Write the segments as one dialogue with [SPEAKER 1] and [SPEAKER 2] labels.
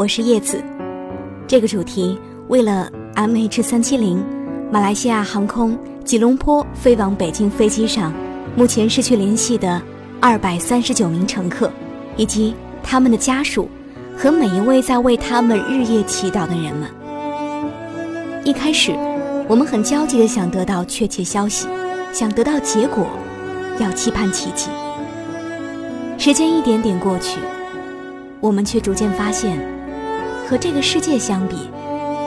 [SPEAKER 1] 我是叶子。这个主题为了 MH 三七零马来西亚航空吉隆坡飞往北京飞机上目前失去联系的二百三十九名乘客，以及他们的家属和每一位在为他们日夜祈祷的人们。一开始，我们很焦急的想得到确切消息，想得到结果，要期盼奇迹。时间一点点过去。我们却逐渐发现，和这个世界相比，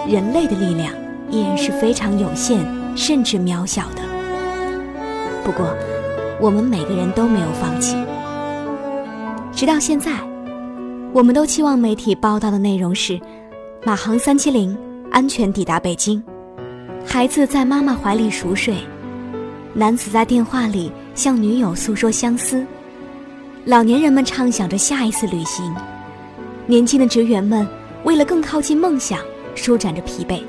[SPEAKER 1] 人类的力量依然是非常有限，甚至渺小的。不过，我们每个人都没有放弃。直到现在，我们都期望媒体报道的内容是：马航三七零安全抵达北京，孩子在妈妈怀里熟睡，男子在电话里向女友诉说相思，老年人们畅想着下一次旅行。年轻的职员们为了更靠近梦想，舒展着疲惫；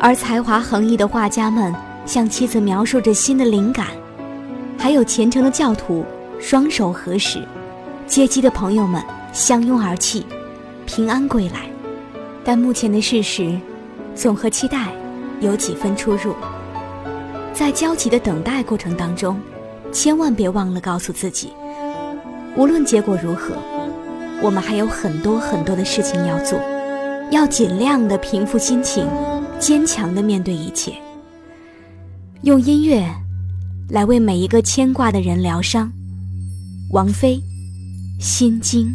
[SPEAKER 1] 而才华横溢的画家们向妻子描述着新的灵感；还有虔诚的教徒双手合十；接机的朋友们相拥而泣，平安归来。但目前的事实，总和期待有几分出入。在焦急的等待过程当中，千万别忘了告诉自己，无论结果如何。我们还有很多很多的事情要做，要尽量的平复心情，坚强的面对一切。用音乐来为每一个牵挂的人疗伤。王菲，《心经》。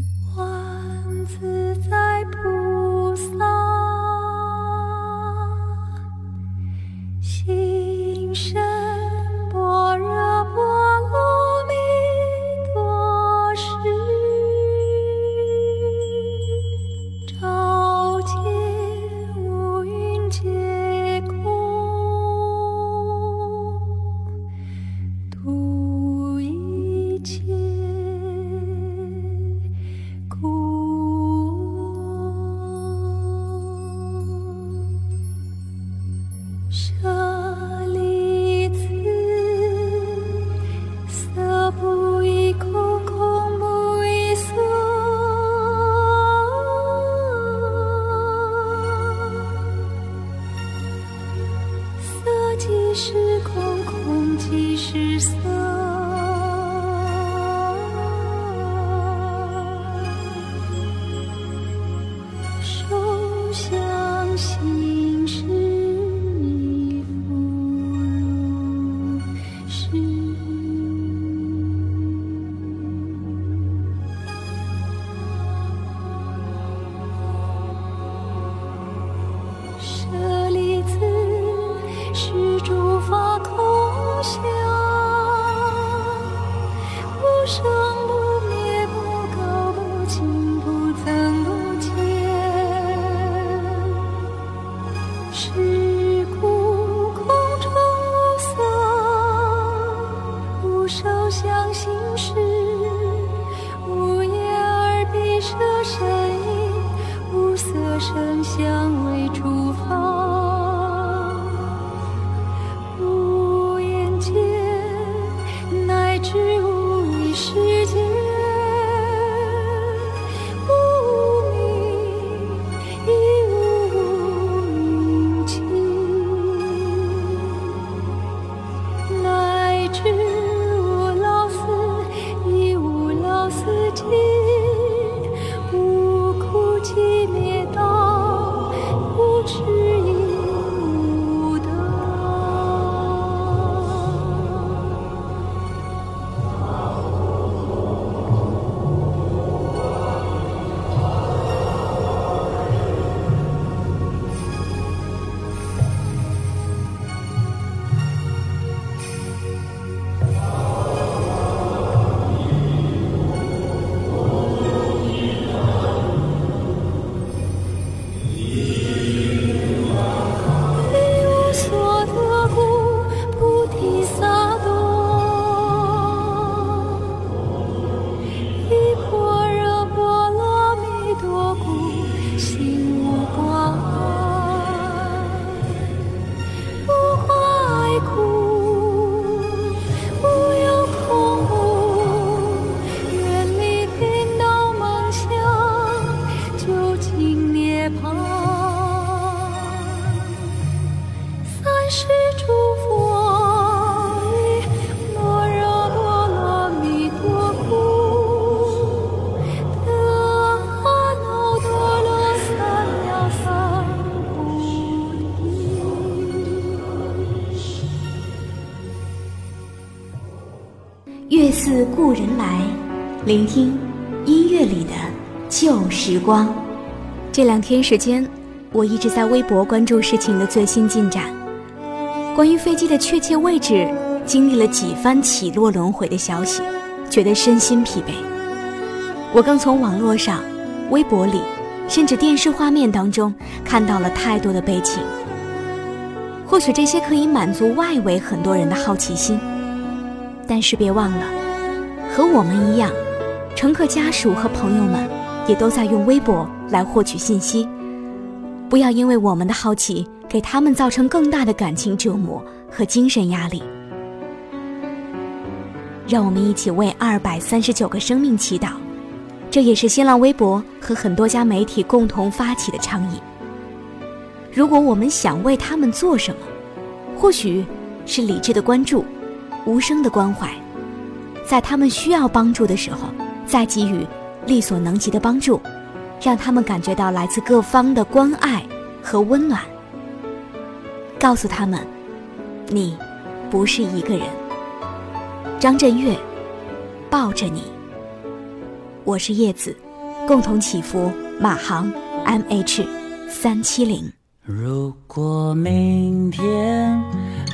[SPEAKER 2] 月似故人来，聆听音乐里的旧时光。这两天时间，我一直在微博关注事情的最新进展。关于飞机的确切位置，经历了几番起落轮回的消息，觉得身心疲惫。我更从网络上、微博里，甚至电视画面当中看到了太多的悲情。或许这些可以满足外围很多人的好奇心，但是别忘了，和我们一样，乘客家属和朋友们也都在用微博来获取信息。不要因为我们的好奇，给他们造成更大的感情折磨和精神压力。让我们一起为二百三十九个生命祈祷，这也是新浪微博和很多家媒体共同发起的倡议。如果我们想为他们做什么，或许是理智的关注，无声的关怀，在他们需要帮助的时候，再给予力所能及的帮助，让他们感觉到来自各方的关爱和温暖。告诉他们，你不是一个人。张震岳，抱着你。我是叶子，共同祈福马航 M H 三七零。
[SPEAKER 3] 如果明天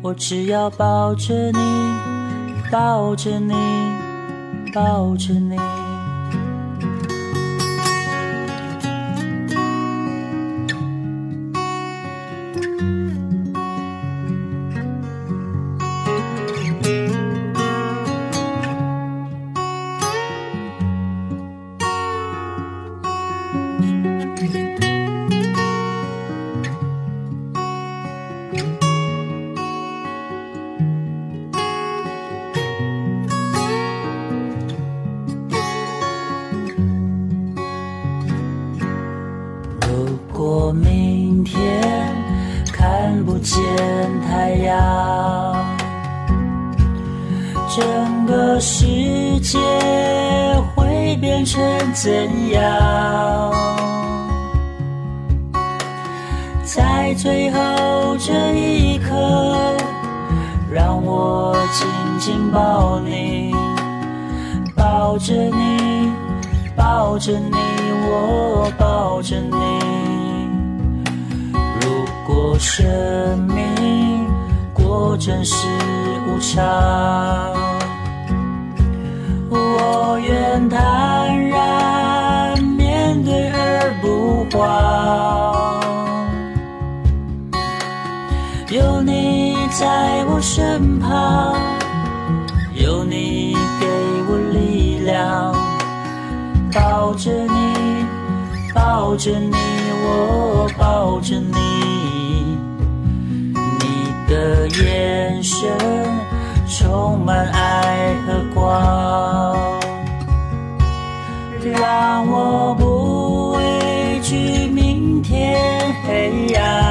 [SPEAKER 3] 我只要抱着你，抱着你，抱着你。紧抱你，抱着你，抱着你，我抱着你。如果生命果真是无常，我愿坦然面对而不慌。有你在我身旁，抱着你，抱着你，我抱着你。你的眼神充满爱和光，让我不畏惧明天黑暗，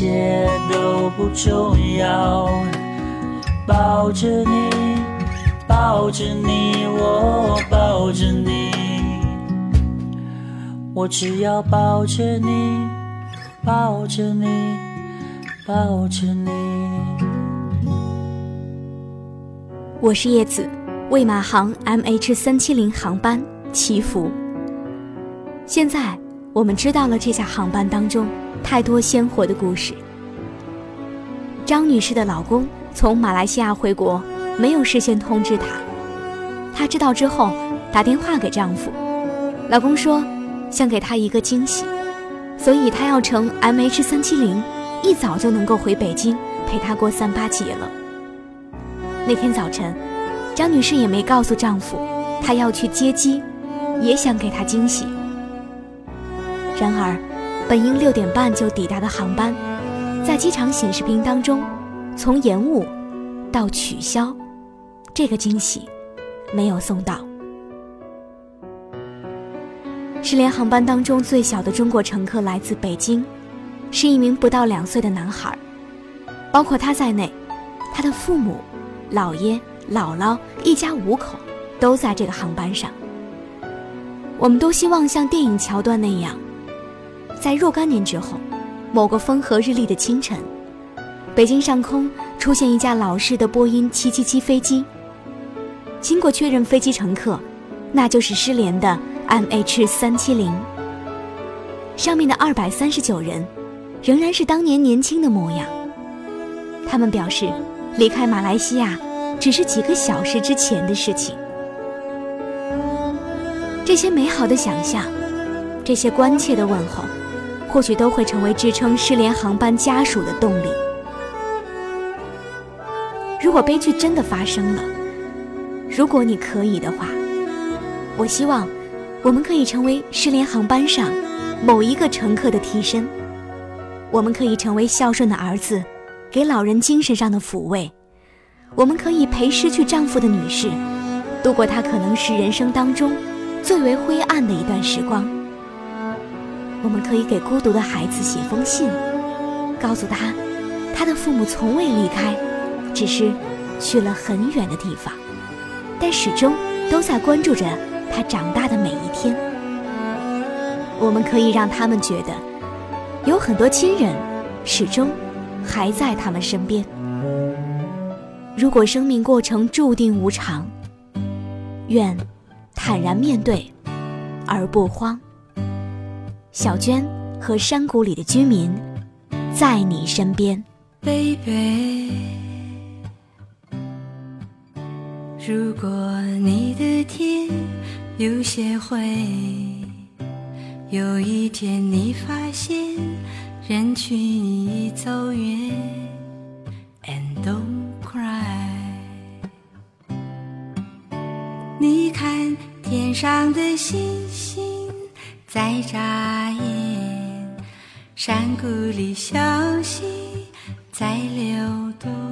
[SPEAKER 3] 一切都不重要，抱着你，抱着你，我抱着你，我只要抱着你，抱着你，抱着你。
[SPEAKER 2] 我是叶子，为马航 MH 三七零航班祈福。现在我们知道了这架航班当中。太多鲜活的故事。张女士的老公从马来西亚回国，没有事先通知她。她知道之后，打电话给丈夫，老公说想给她一个惊喜，所以他要乘 MH 三七零，一早就能够回北京陪她过三八节了。那天早晨，张女士也没告诉丈夫，她要去接机，也想给他惊喜。然而。本应六点半就抵达的航班，在机场显示屏当中，从延误到取消，这个惊喜没有送到。失联航班当中最小的中国乘客来自北京，是一名不到两岁的男孩，包括他在内，他的父母、姥爷、姥姥一家五口都在这个航班上。我们都希望像电影桥段那样。在若干年之后，某个风和日丽的清晨，北京上空出现一架老式的波音777飞机。经过确认，飞机乘客，那就是失联的 MH370。上面的239人，仍然是当年年轻的模样。他们表示，离开马来西亚只是几个小时之前的事情。这些美好的想象，这些关切的问候。或许都会成为支撑失联航班家属的动力。如果悲剧真的发生了，如果你可以的话，我希望我们可以成为失联航班上某一个乘客的替身。我们可以成为孝顺的儿子，给老人精神上的抚慰。我们可以陪失去丈夫的女士度过她可能是人生当中最为灰暗的一段时光。我们可以给孤独的孩子写封信，告诉他，他的父母从未离开，只是去了很远的地方，但始终都在关注着他长大的每一天。我们可以让他们觉得，有很多亲人始终还在他们身边。如果生命过程注定无常，愿坦然面对，而不慌。小娟和山谷里的居民，在你身边
[SPEAKER 1] ，baby。如果你的天有些灰，有一天你发现人群已走远，and don't cry。你看天上的星星。在眨眼，山谷里小溪在流动。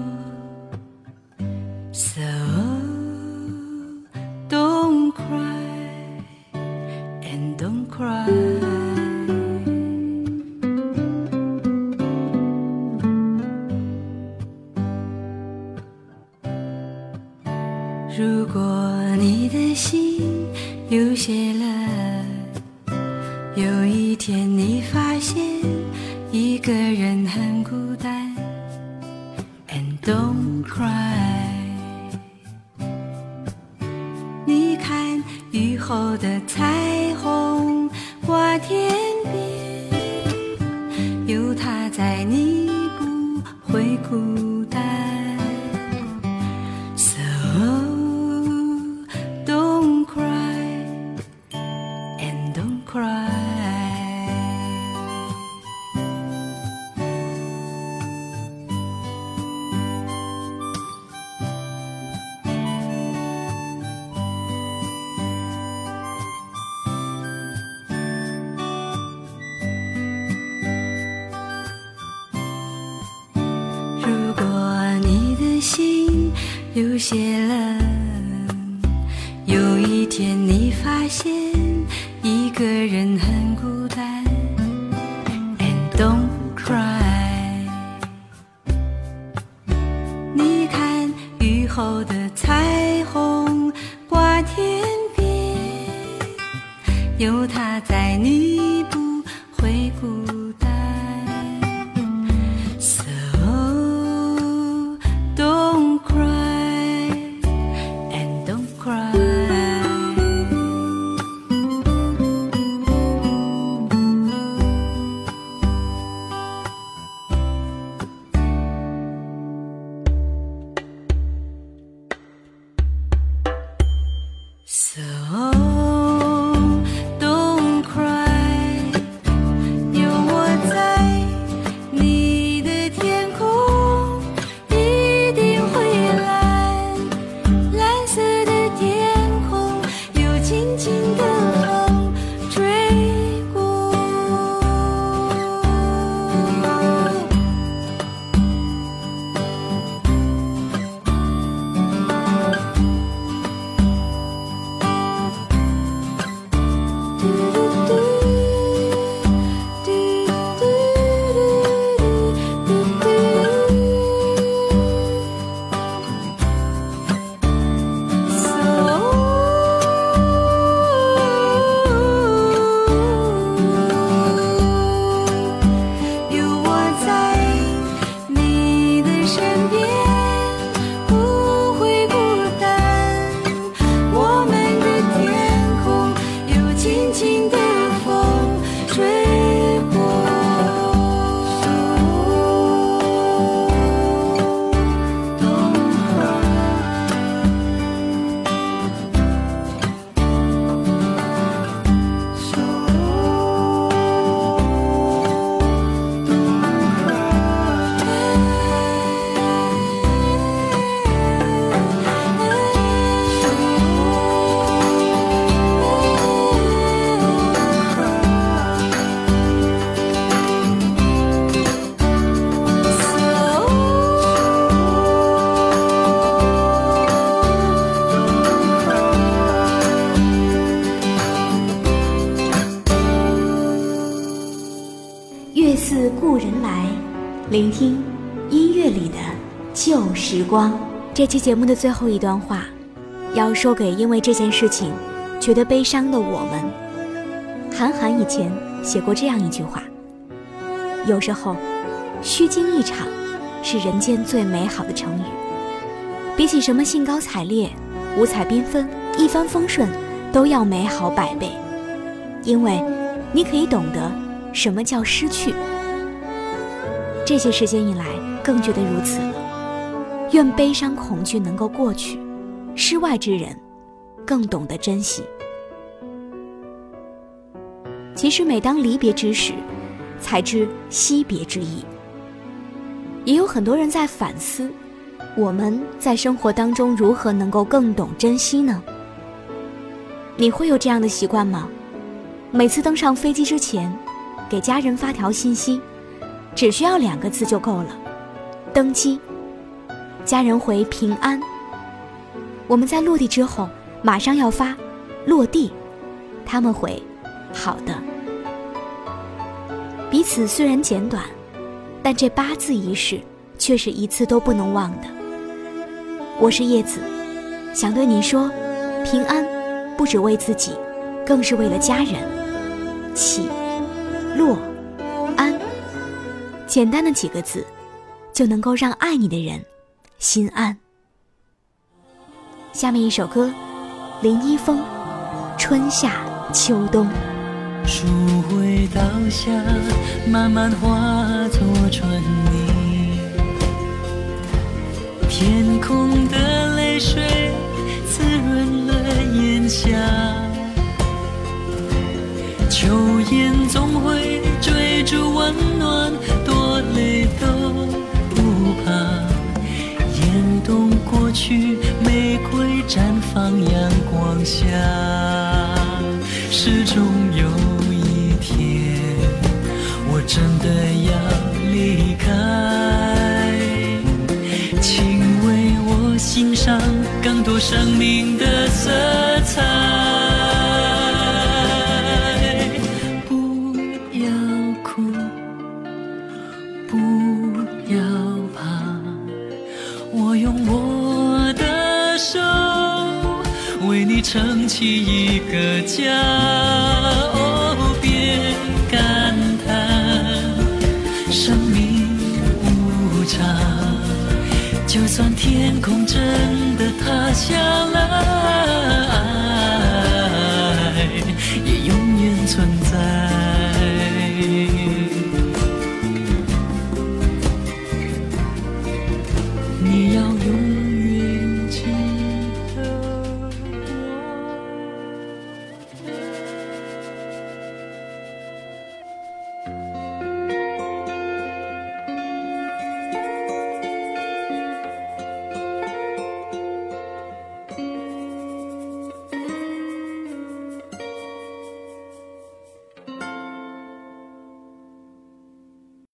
[SPEAKER 1] So
[SPEAKER 2] 聆听音乐里的旧时光。这期节目的最后一段话，要说给因为这件事情觉得悲伤的我们。韩寒以前写过这样一句话：有时候，虚惊一场是人间最美好的成语。比起什么兴高采烈、五彩缤纷、一帆风顺，都要美好百倍。因为，你可以懂得什么叫失去。这些时间以来，更觉得如此了。愿悲伤恐惧能够过去，世外之人更懂得珍惜。其实，每当离别之时，才知惜别之意。也有很多人在反思，我们在生活当中如何能够更懂珍惜呢？你会有这样的习惯吗？每次登上飞机之前，给家人发条信息。只需要两个字就够了，登机，家人回平安。我们在落地之后，马上要发落地，他们回好的。彼此虽然简短，但这八字仪式却是一次都不能忘的。我是叶子，想对你说，平安，不只为自己，更是为了家人。起，简单的几个字，就能够让爱你的人心安。下面一首歌，林一峰，《春夏秋冬》。
[SPEAKER 4] 树会倒下，慢慢化作春泥。天空的泪水滋润了炎夏。秋雁总会追逐温暖。多累都不怕，严冬过去，玫瑰绽放阳光下。始终有一天，我真的要离开，请为我欣赏更多生命家。哦，别感叹生命无常，就算天空真的塌下。